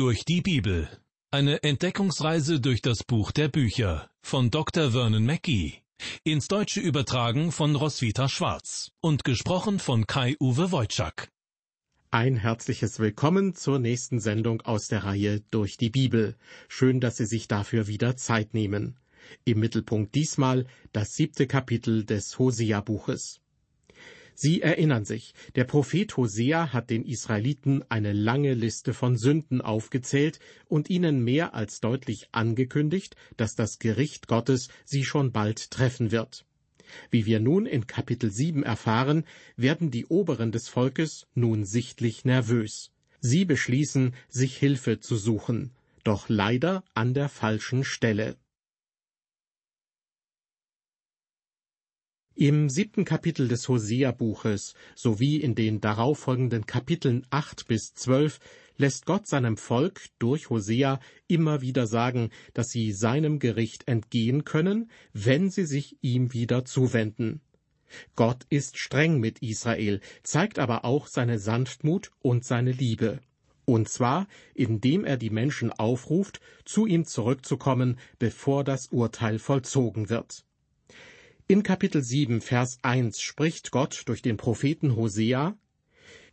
Durch die Bibel. Eine Entdeckungsreise durch das Buch der Bücher von Dr. Vernon Mackey. Ins Deutsche übertragen von Roswitha Schwarz und gesprochen von Kai-Uwe Wojczak. Ein herzliches Willkommen zur nächsten Sendung aus der Reihe Durch die Bibel. Schön, dass Sie sich dafür wieder Zeit nehmen. Im Mittelpunkt diesmal das siebte Kapitel des Hosea-Buches. Sie erinnern sich, der Prophet Hosea hat den Israeliten eine lange Liste von Sünden aufgezählt und ihnen mehr als deutlich angekündigt, dass das Gericht Gottes sie schon bald treffen wird. Wie wir nun in Kapitel 7 erfahren, werden die Oberen des Volkes nun sichtlich nervös. Sie beschließen, sich Hilfe zu suchen, doch leider an der falschen Stelle. Im siebten Kapitel des Hosea-Buches sowie in den darauffolgenden Kapiteln acht bis zwölf lässt Gott seinem Volk durch Hosea immer wieder sagen, dass sie seinem Gericht entgehen können, wenn sie sich ihm wieder zuwenden. Gott ist streng mit Israel, zeigt aber auch seine Sanftmut und seine Liebe. Und zwar, indem er die Menschen aufruft, zu ihm zurückzukommen, bevor das Urteil vollzogen wird. In Kapitel 7, Vers 1 spricht Gott durch den Propheten Hosea,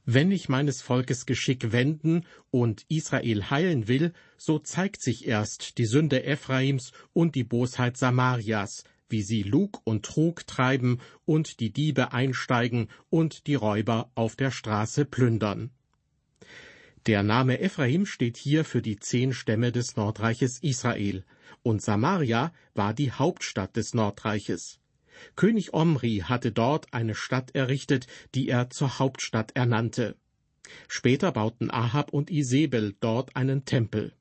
Wenn ich meines Volkes Geschick wenden und Israel heilen will, so zeigt sich erst die Sünde Ephraims und die Bosheit Samarias, wie sie Lug und Trug treiben und die Diebe einsteigen und die Räuber auf der Straße plündern. Der Name Ephraim steht hier für die zehn Stämme des Nordreiches Israel, und Samaria war die Hauptstadt des Nordreiches. König Omri hatte dort eine Stadt errichtet, die er zur Hauptstadt ernannte. Später bauten Ahab und Isebel dort einen Tempel.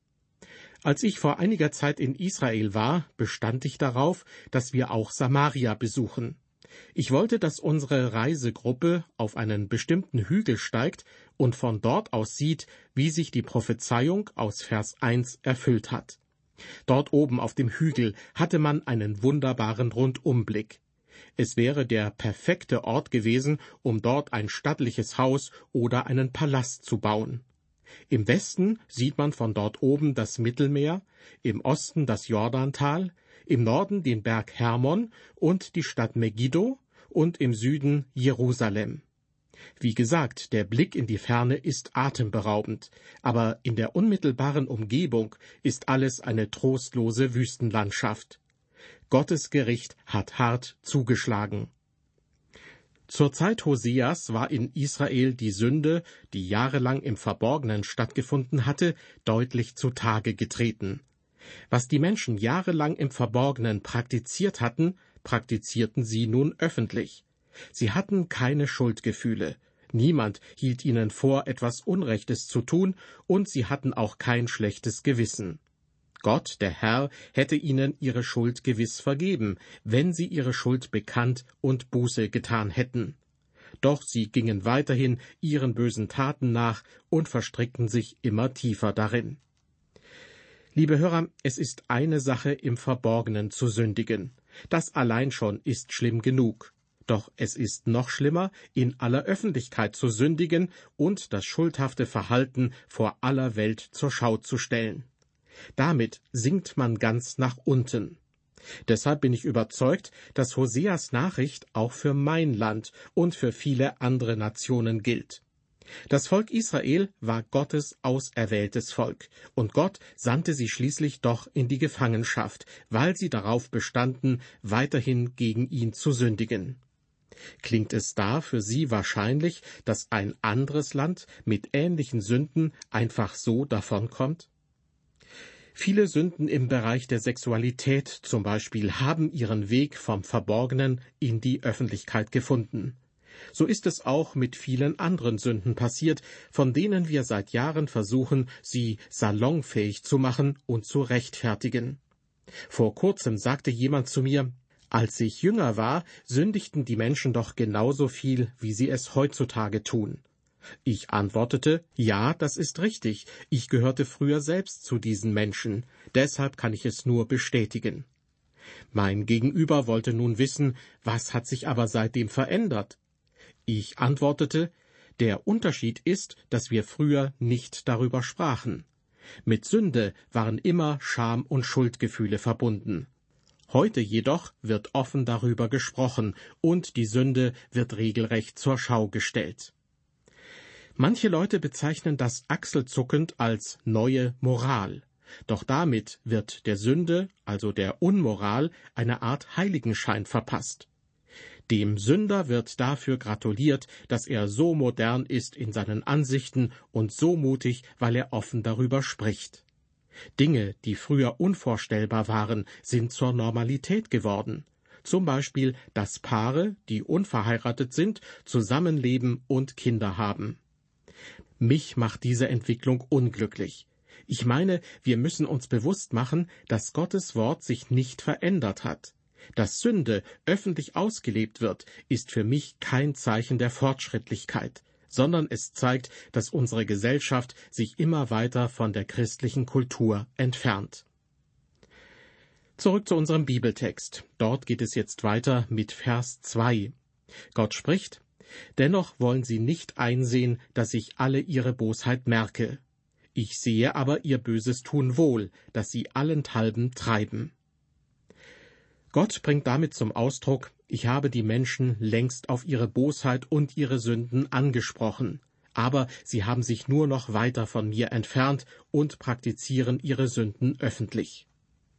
Als ich vor einiger Zeit in Israel war, bestand ich darauf, dass wir auch Samaria besuchen. Ich wollte, dass unsere Reisegruppe auf einen bestimmten Hügel steigt und von dort aus sieht, wie sich die Prophezeiung aus Vers 1 erfüllt hat. Dort oben auf dem Hügel hatte man einen wunderbaren Rundumblick. Es wäre der perfekte Ort gewesen, um dort ein stattliches Haus oder einen Palast zu bauen. Im Westen sieht man von dort oben das Mittelmeer, im Osten das Jordantal, im Norden den Berg Hermon und die Stadt Megiddo und im Süden Jerusalem. Wie gesagt, der Blick in die Ferne ist atemberaubend, aber in der unmittelbaren Umgebung ist alles eine trostlose Wüstenlandschaft. Gottes Gericht hat hart zugeschlagen. Zur Zeit Hoseas war in Israel die Sünde, die jahrelang im Verborgenen stattgefunden hatte, deutlich zutage getreten. Was die Menschen jahrelang im Verborgenen praktiziert hatten, praktizierten sie nun öffentlich. Sie hatten keine Schuldgefühle. Niemand hielt ihnen vor, etwas Unrechtes zu tun, und sie hatten auch kein schlechtes Gewissen. Gott, der Herr, hätte ihnen ihre Schuld gewiss vergeben, wenn sie ihre Schuld bekannt und Buße getan hätten. Doch sie gingen weiterhin ihren bösen Taten nach und verstrickten sich immer tiefer darin. Liebe Hörer, es ist eine Sache im Verborgenen zu sündigen. Das allein schon ist schlimm genug. Doch es ist noch schlimmer, in aller Öffentlichkeit zu sündigen und das schuldhafte Verhalten vor aller Welt zur Schau zu stellen. Damit sinkt man ganz nach unten. Deshalb bin ich überzeugt, dass Hoseas Nachricht auch für mein Land und für viele andere Nationen gilt. Das Volk Israel war Gottes auserwähltes Volk, und Gott sandte sie schließlich doch in die Gefangenschaft, weil sie darauf bestanden, weiterhin gegen ihn zu sündigen. Klingt es da für Sie wahrscheinlich, dass ein anderes Land mit ähnlichen Sünden einfach so davonkommt? Viele Sünden im Bereich der Sexualität zum Beispiel haben ihren Weg vom Verborgenen in die Öffentlichkeit gefunden. So ist es auch mit vielen anderen Sünden passiert, von denen wir seit Jahren versuchen, sie salonfähig zu machen und zu rechtfertigen. Vor kurzem sagte jemand zu mir, als ich jünger war, sündigten die Menschen doch genauso viel, wie sie es heutzutage tun. Ich antwortete, ja, das ist richtig, ich gehörte früher selbst zu diesen Menschen, deshalb kann ich es nur bestätigen. Mein Gegenüber wollte nun wissen, was hat sich aber seitdem verändert? Ich antwortete, der Unterschied ist, dass wir früher nicht darüber sprachen. Mit Sünde waren immer Scham und Schuldgefühle verbunden. Heute jedoch wird offen darüber gesprochen und die Sünde wird regelrecht zur Schau gestellt. Manche Leute bezeichnen das achselzuckend als neue Moral. Doch damit wird der Sünde, also der Unmoral, eine Art Heiligenschein verpasst. Dem Sünder wird dafür gratuliert, dass er so modern ist in seinen Ansichten und so mutig, weil er offen darüber spricht. Dinge, die früher unvorstellbar waren, sind zur Normalität geworden. Zum Beispiel, dass Paare, die unverheiratet sind, zusammenleben und Kinder haben. Mich macht diese Entwicklung unglücklich. Ich meine, wir müssen uns bewusst machen, dass Gottes Wort sich nicht verändert hat. Dass Sünde öffentlich ausgelebt wird, ist für mich kein Zeichen der Fortschrittlichkeit, sondern es zeigt, dass unsere Gesellschaft sich immer weiter von der christlichen Kultur entfernt. Zurück zu unserem Bibeltext. Dort geht es jetzt weiter mit Vers 2. Gott spricht, Dennoch wollen sie nicht einsehen, dass ich alle ihre Bosheit merke. Ich sehe aber ihr böses Tun wohl, das sie allenthalben treiben. Gott bringt damit zum Ausdruck, ich habe die Menschen längst auf ihre Bosheit und ihre Sünden angesprochen, aber sie haben sich nur noch weiter von mir entfernt und praktizieren ihre Sünden öffentlich.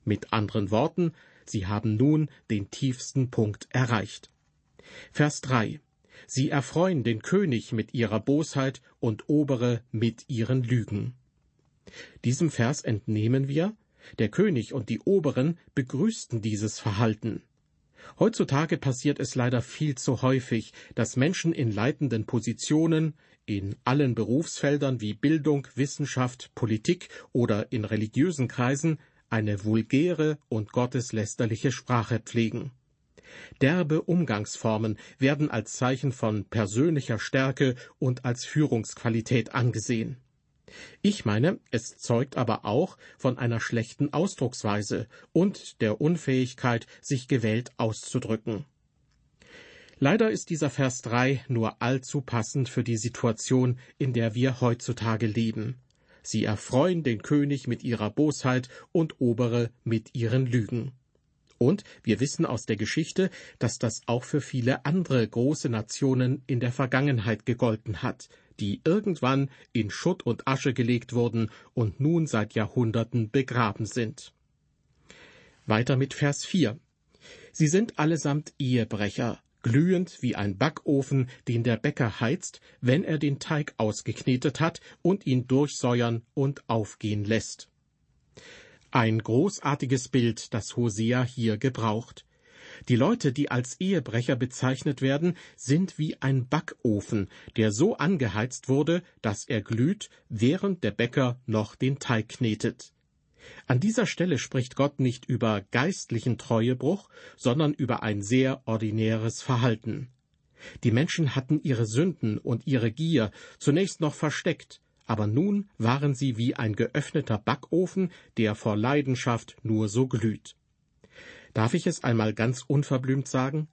Mit anderen Worten, sie haben nun den tiefsten Punkt erreicht. Vers 3 Sie erfreuen den König mit ihrer Bosheit und Obere mit ihren Lügen. Diesem Vers entnehmen wir, der König und die Oberen begrüßten dieses Verhalten. Heutzutage passiert es leider viel zu häufig, dass Menschen in leitenden Positionen, in allen Berufsfeldern wie Bildung, Wissenschaft, Politik oder in religiösen Kreisen eine vulgäre und gotteslästerliche Sprache pflegen. Derbe Umgangsformen werden als Zeichen von persönlicher Stärke und als Führungsqualität angesehen. Ich meine, es zeugt aber auch von einer schlechten Ausdrucksweise und der Unfähigkeit, sich gewählt auszudrücken. Leider ist dieser Vers 3 nur allzu passend für die Situation, in der wir heutzutage leben. Sie erfreuen den König mit ihrer Bosheit und Obere mit ihren Lügen. Und wir wissen aus der Geschichte, dass das auch für viele andere große Nationen in der Vergangenheit gegolten hat, die irgendwann in Schutt und Asche gelegt wurden und nun seit Jahrhunderten begraben sind. Weiter mit Vers 4. Sie sind allesamt Ehebrecher, glühend wie ein Backofen, den der Bäcker heizt, wenn er den Teig ausgeknetet hat und ihn durchsäuern und aufgehen lässt. Ein großartiges Bild, das Hosea hier gebraucht. Die Leute, die als Ehebrecher bezeichnet werden, sind wie ein Backofen, der so angeheizt wurde, dass er glüht, während der Bäcker noch den Teig knetet. An dieser Stelle spricht Gott nicht über geistlichen Treuebruch, sondern über ein sehr ordinäres Verhalten. Die Menschen hatten ihre Sünden und ihre Gier zunächst noch versteckt, aber nun waren sie wie ein geöffneter Backofen, der vor Leidenschaft nur so glüht. Darf ich es einmal ganz unverblümt sagen?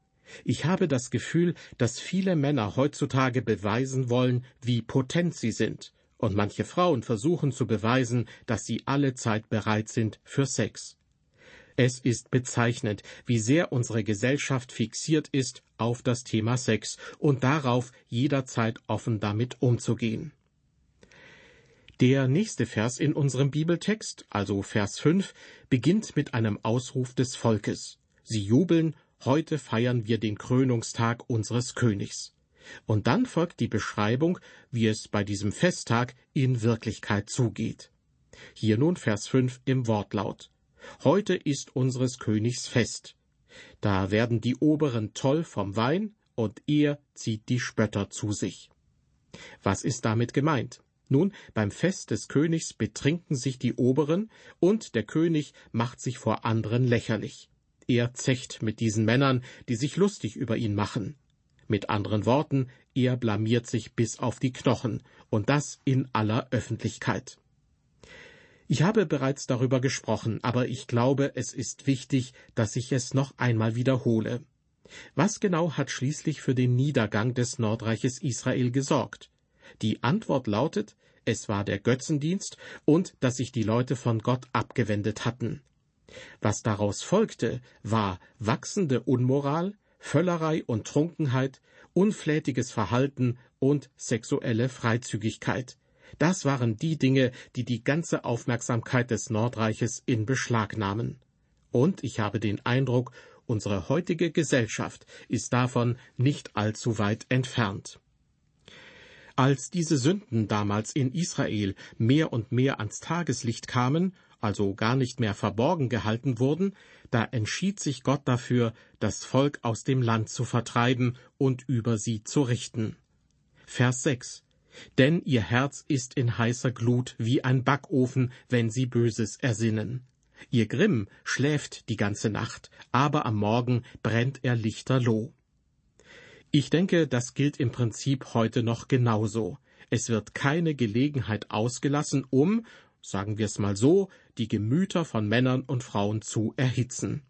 Ich habe das Gefühl, dass viele Männer heutzutage beweisen wollen, wie potent sie sind, und manche Frauen versuchen zu beweisen, dass sie alle Zeit bereit sind für Sex. Es ist bezeichnend, wie sehr unsere Gesellschaft fixiert ist auf das Thema Sex und darauf, jederzeit offen damit umzugehen. Der nächste Vers in unserem Bibeltext, also Vers 5, beginnt mit einem Ausruf des Volkes. Sie jubeln, heute feiern wir den Krönungstag unseres Königs. Und dann folgt die Beschreibung, wie es bei diesem Festtag in Wirklichkeit zugeht. Hier nun Vers 5 im Wortlaut. Heute ist unseres Königs Fest. Da werden die Oberen toll vom Wein, und er zieht die Spötter zu sich. Was ist damit gemeint? Nun, beim Fest des Königs betrinken sich die Oberen, und der König macht sich vor anderen lächerlich. Er zecht mit diesen Männern, die sich lustig über ihn machen. Mit anderen Worten, er blamiert sich bis auf die Knochen, und das in aller Öffentlichkeit. Ich habe bereits darüber gesprochen, aber ich glaube, es ist wichtig, dass ich es noch einmal wiederhole. Was genau hat schließlich für den Niedergang des Nordreiches Israel gesorgt? Die Antwort lautet, es war der Götzendienst und dass sich die Leute von Gott abgewendet hatten. Was daraus folgte, war wachsende Unmoral, Völlerei und Trunkenheit, unflätiges Verhalten und sexuelle Freizügigkeit. Das waren die Dinge, die die ganze Aufmerksamkeit des Nordreiches in Beschlag nahmen. Und ich habe den Eindruck, unsere heutige Gesellschaft ist davon nicht allzu weit entfernt. Als diese Sünden damals in Israel mehr und mehr ans Tageslicht kamen, also gar nicht mehr verborgen gehalten wurden, da entschied sich Gott dafür, das Volk aus dem Land zu vertreiben und über sie zu richten. Vers 6 Denn ihr Herz ist in heißer Glut wie ein Backofen, wenn sie Böses ersinnen. Ihr Grimm schläft die ganze Nacht, aber am Morgen brennt er lichterloh. Ich denke, das gilt im Prinzip heute noch genauso. Es wird keine Gelegenheit ausgelassen, um, sagen wir es mal so, die Gemüter von Männern und Frauen zu erhitzen.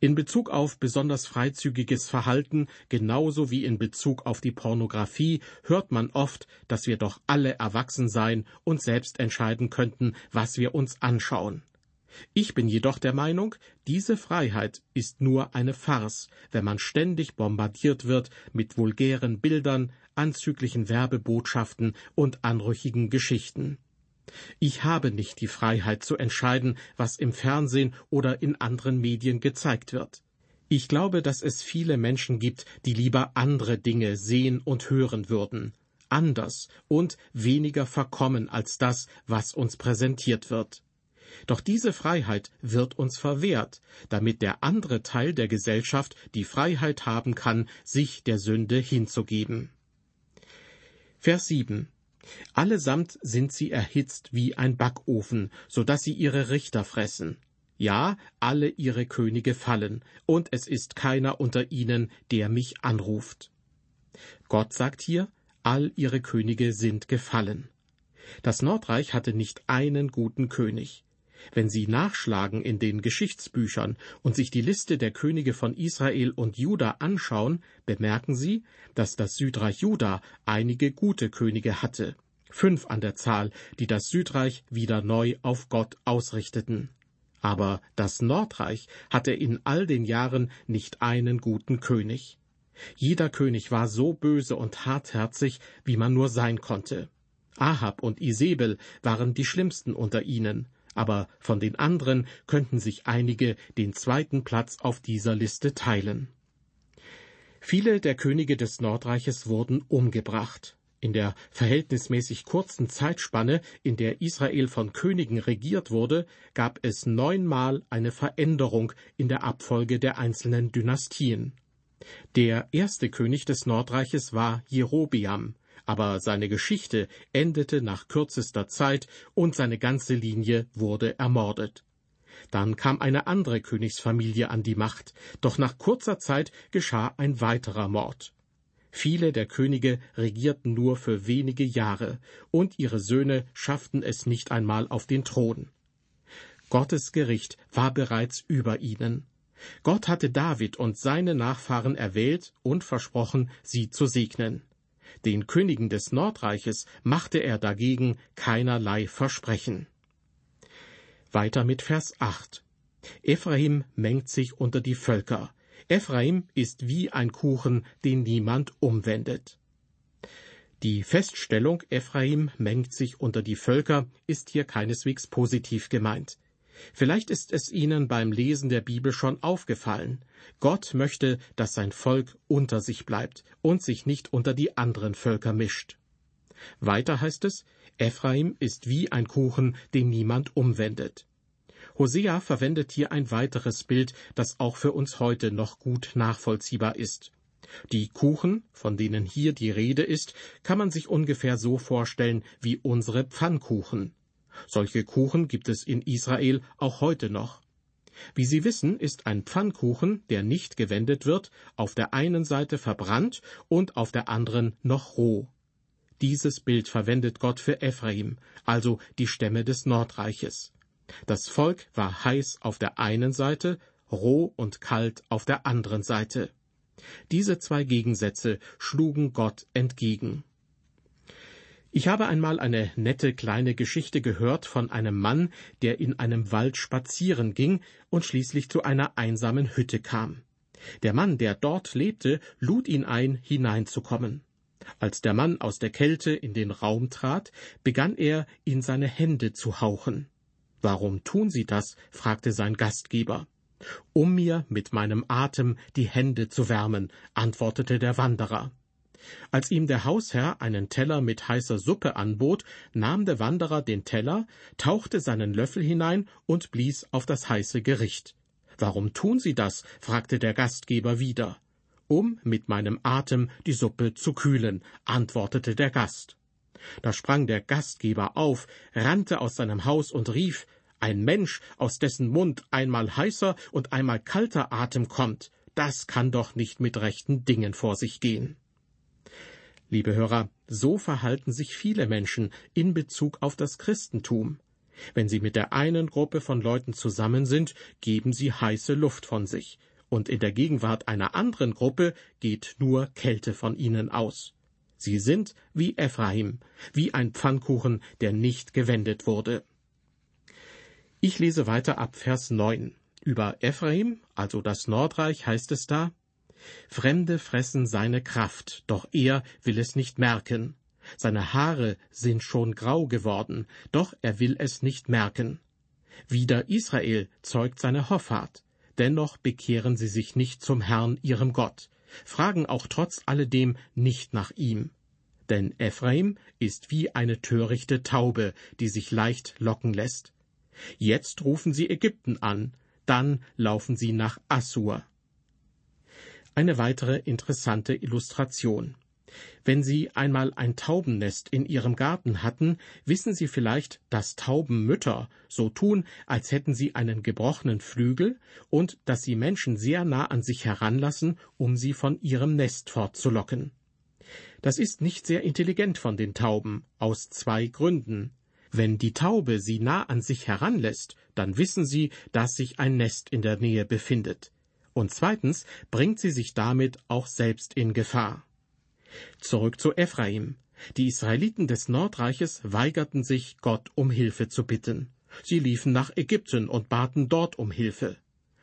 In Bezug auf besonders freizügiges Verhalten, genauso wie in Bezug auf die Pornografie, hört man oft, dass wir doch alle erwachsen sein und selbst entscheiden könnten, was wir uns anschauen. Ich bin jedoch der Meinung, diese Freiheit ist nur eine Farce, wenn man ständig bombardiert wird mit vulgären Bildern, anzüglichen Werbebotschaften und anrüchigen Geschichten. Ich habe nicht die Freiheit zu entscheiden, was im Fernsehen oder in anderen Medien gezeigt wird. Ich glaube, dass es viele Menschen gibt, die lieber andere Dinge sehen und hören würden, anders und weniger verkommen als das, was uns präsentiert wird. Doch diese Freiheit wird uns verwehrt, damit der andere Teil der Gesellschaft die Freiheit haben kann, sich der Sünde hinzugeben. Vers 7 Allesamt sind sie erhitzt wie ein Backofen, so dass sie ihre Richter fressen. Ja, alle ihre Könige fallen, und es ist keiner unter ihnen, der mich anruft. Gott sagt hier, all ihre Könige sind gefallen. Das Nordreich hatte nicht einen guten König. Wenn Sie nachschlagen in den Geschichtsbüchern und sich die Liste der Könige von Israel und Juda anschauen, bemerken Sie, dass das Südreich Juda einige gute Könige hatte, fünf an der Zahl, die das Südreich wieder neu auf Gott ausrichteten. Aber das Nordreich hatte in all den Jahren nicht einen guten König. Jeder König war so böse und hartherzig, wie man nur sein konnte. Ahab und Isabel waren die schlimmsten unter ihnen, aber von den anderen könnten sich einige den zweiten Platz auf dieser Liste teilen. Viele der Könige des Nordreiches wurden umgebracht. In der verhältnismäßig kurzen Zeitspanne, in der Israel von Königen regiert wurde, gab es neunmal eine Veränderung in der Abfolge der einzelnen Dynastien. Der erste König des Nordreiches war Jerobeam, aber seine Geschichte endete nach kürzester Zeit und seine ganze Linie wurde ermordet. Dann kam eine andere Königsfamilie an die Macht, doch nach kurzer Zeit geschah ein weiterer Mord. Viele der Könige regierten nur für wenige Jahre, und ihre Söhne schafften es nicht einmal auf den Thron. Gottes Gericht war bereits über ihnen. Gott hatte David und seine Nachfahren erwählt und versprochen, sie zu segnen. Den Königen des Nordreiches machte er dagegen keinerlei Versprechen. Weiter mit Vers 8. Ephraim mengt sich unter die Völker. Ephraim ist wie ein Kuchen, den niemand umwendet. Die Feststellung, Ephraim mengt sich unter die Völker, ist hier keineswegs positiv gemeint. Vielleicht ist es Ihnen beim Lesen der Bibel schon aufgefallen. Gott möchte, dass sein Volk unter sich bleibt und sich nicht unter die anderen Völker mischt. Weiter heißt es, Ephraim ist wie ein Kuchen, den niemand umwendet. Hosea verwendet hier ein weiteres Bild, das auch für uns heute noch gut nachvollziehbar ist. Die Kuchen, von denen hier die Rede ist, kann man sich ungefähr so vorstellen wie unsere Pfannkuchen. Solche Kuchen gibt es in Israel auch heute noch. Wie Sie wissen, ist ein Pfannkuchen, der nicht gewendet wird, auf der einen Seite verbrannt und auf der anderen noch roh. Dieses Bild verwendet Gott für Ephraim, also die Stämme des Nordreiches. Das Volk war heiß auf der einen Seite, roh und kalt auf der anderen Seite. Diese zwei Gegensätze schlugen Gott entgegen. Ich habe einmal eine nette kleine Geschichte gehört von einem Mann, der in einem Wald spazieren ging und schließlich zu einer einsamen Hütte kam. Der Mann, der dort lebte, lud ihn ein, hineinzukommen. Als der Mann aus der Kälte in den Raum trat, begann er, in seine Hände zu hauchen. Warum tun Sie das? fragte sein Gastgeber. Um mir mit meinem Atem die Hände zu wärmen, antwortete der Wanderer. Als ihm der Hausherr einen Teller mit heißer Suppe anbot, nahm der Wanderer den Teller, tauchte seinen Löffel hinein und blies auf das heiße Gericht. Warum tun Sie das? fragte der Gastgeber wieder. Um mit meinem Atem die Suppe zu kühlen, antwortete der Gast. Da sprang der Gastgeber auf, rannte aus seinem Haus und rief Ein Mensch, aus dessen Mund einmal heißer und einmal kalter Atem kommt, das kann doch nicht mit rechten Dingen vor sich gehen. Liebe Hörer, so verhalten sich viele Menschen in Bezug auf das Christentum. Wenn sie mit der einen Gruppe von Leuten zusammen sind, geben sie heiße Luft von sich, und in der Gegenwart einer anderen Gruppe geht nur Kälte von ihnen aus. Sie sind wie Ephraim, wie ein Pfannkuchen, der nicht gewendet wurde. Ich lese weiter ab Vers 9. Über Ephraim, also das Nordreich, heißt es da, Fremde fressen seine Kraft, doch er will es nicht merken. Seine Haare sind schon grau geworden, doch er will es nicht merken. Wieder Israel zeugt seine Hoffart, dennoch bekehren sie sich nicht zum Herrn ihrem Gott, fragen auch trotz alledem nicht nach ihm. Denn Ephraim ist wie eine törichte Taube, die sich leicht locken lässt. Jetzt rufen sie Ägypten an, dann laufen sie nach Assur. Eine weitere interessante Illustration. Wenn Sie einmal ein Taubennest in Ihrem Garten hatten, wissen Sie vielleicht, dass Taubenmütter so tun, als hätten sie einen gebrochenen Flügel und dass sie Menschen sehr nah an sich heranlassen, um sie von ihrem Nest fortzulocken. Das ist nicht sehr intelligent von den Tauben, aus zwei Gründen. Wenn die Taube sie nah an sich heranlässt, dann wissen sie, dass sich ein Nest in der Nähe befindet und zweitens bringt sie sich damit auch selbst in Gefahr. Zurück zu Ephraim. Die Israeliten des Nordreiches weigerten sich, Gott um Hilfe zu bitten. Sie liefen nach Ägypten und baten dort um Hilfe.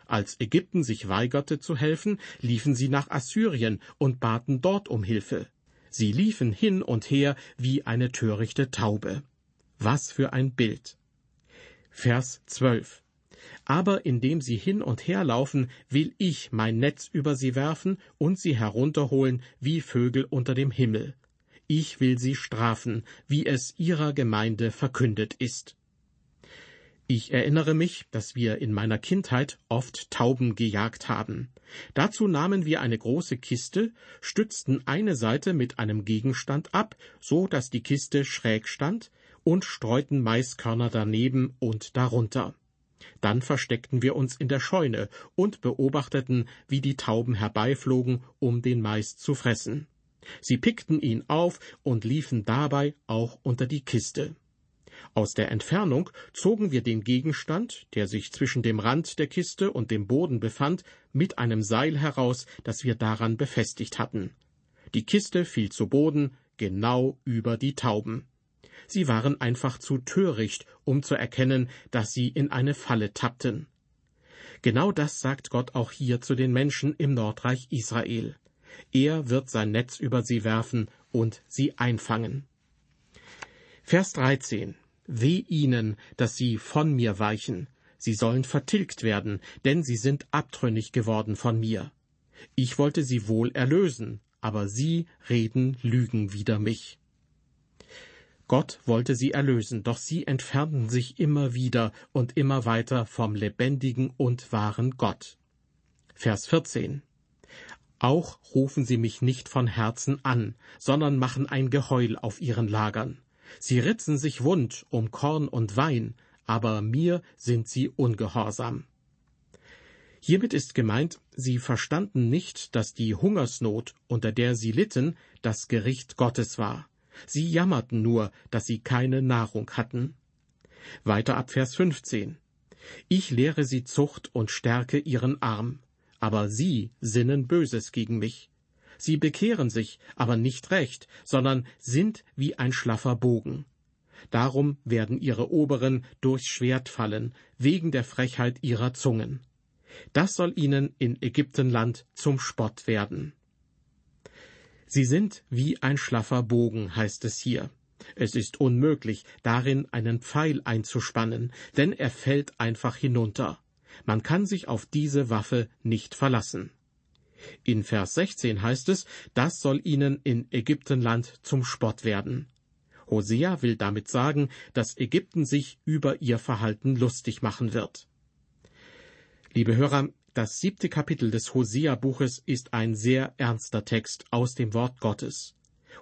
Als Ägypten sich weigerte zu helfen, liefen sie nach Assyrien und baten dort um Hilfe. Sie liefen hin und her wie eine törichte Taube. Was für ein Bild. Vers 12. Aber indem sie hin und her laufen, will ich mein Netz über sie werfen und sie herunterholen wie Vögel unter dem Himmel. Ich will sie strafen, wie es ihrer Gemeinde verkündet ist. Ich erinnere mich, dass wir in meiner Kindheit oft Tauben gejagt haben. Dazu nahmen wir eine große Kiste, stützten eine Seite mit einem Gegenstand ab, so dass die Kiste schräg stand, und streuten Maiskörner daneben und darunter. Dann versteckten wir uns in der Scheune und beobachteten, wie die Tauben herbeiflogen, um den Mais zu fressen. Sie pickten ihn auf und liefen dabei auch unter die Kiste. Aus der Entfernung zogen wir den Gegenstand, der sich zwischen dem Rand der Kiste und dem Boden befand, mit einem Seil heraus, das wir daran befestigt hatten. Die Kiste fiel zu Boden, genau über die Tauben. Sie waren einfach zu töricht, um zu erkennen, dass sie in eine Falle tappten. Genau das sagt Gott auch hier zu den Menschen im Nordreich Israel. Er wird sein Netz über sie werfen und sie einfangen. Vers 13. Weh ihnen, dass sie von mir weichen. Sie sollen vertilgt werden, denn sie sind abtrünnig geworden von mir. Ich wollte sie wohl erlösen, aber sie reden Lügen wider mich. Gott wollte sie erlösen, doch sie entfernten sich immer wieder und immer weiter vom lebendigen und wahren Gott. Vers 14 Auch rufen sie mich nicht von Herzen an, sondern machen ein Geheul auf ihren Lagern. Sie ritzen sich wund um Korn und Wein, aber mir sind sie ungehorsam. Hiermit ist gemeint, sie verstanden nicht, dass die Hungersnot, unter der sie litten, das Gericht Gottes war. Sie jammerten nur, dass sie keine Nahrung hatten. Weiter ab Vers 15. Ich lehre sie Zucht und stärke ihren Arm, aber sie sinnen Böses gegen mich. Sie bekehren sich, aber nicht recht, sondern sind wie ein schlaffer Bogen. Darum werden ihre Oberen durchs Schwert fallen, wegen der Frechheit ihrer Zungen. Das soll ihnen in Ägyptenland zum Spott werden. Sie sind wie ein schlaffer Bogen, heißt es hier. Es ist unmöglich, darin einen Pfeil einzuspannen, denn er fällt einfach hinunter. Man kann sich auf diese Waffe nicht verlassen. In Vers 16 heißt es, das soll ihnen in Ägyptenland zum Spott werden. Hosea will damit sagen, dass Ägypten sich über ihr Verhalten lustig machen wird. Liebe Hörer, das siebte Kapitel des Hosea-Buches ist ein sehr ernster Text aus dem Wort Gottes.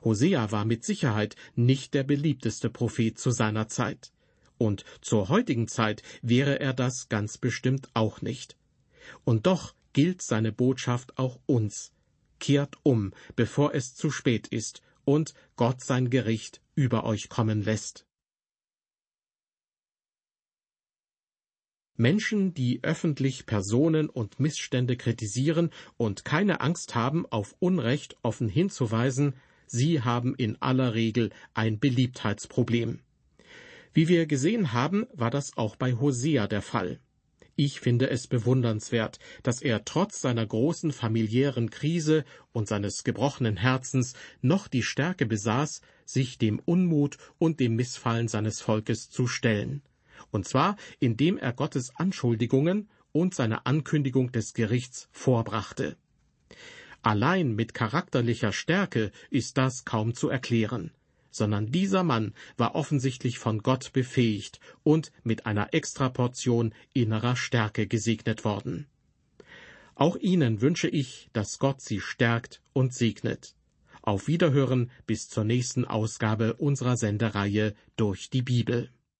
Hosea war mit Sicherheit nicht der beliebteste Prophet zu seiner Zeit. Und zur heutigen Zeit wäre er das ganz bestimmt auch nicht. Und doch gilt seine Botschaft auch uns. Kehrt um, bevor es zu spät ist und Gott sein Gericht über euch kommen lässt. Menschen, die öffentlich Personen und Missstände kritisieren und keine Angst haben, auf Unrecht offen hinzuweisen, sie haben in aller Regel ein Beliebtheitsproblem. Wie wir gesehen haben, war das auch bei Hosea der Fall. Ich finde es bewundernswert, dass er trotz seiner großen familiären Krise und seines gebrochenen Herzens noch die Stärke besaß, sich dem Unmut und dem Missfallen seines Volkes zu stellen. Und zwar, indem er Gottes Anschuldigungen und seine Ankündigung des Gerichts vorbrachte. Allein mit charakterlicher Stärke ist das kaum zu erklären sondern dieser Mann war offensichtlich von Gott befähigt und mit einer Extraportion innerer Stärke gesegnet worden. Auch Ihnen wünsche ich, dass Gott Sie stärkt und segnet. Auf Wiederhören bis zur nächsten Ausgabe unserer Sendereihe durch die Bibel.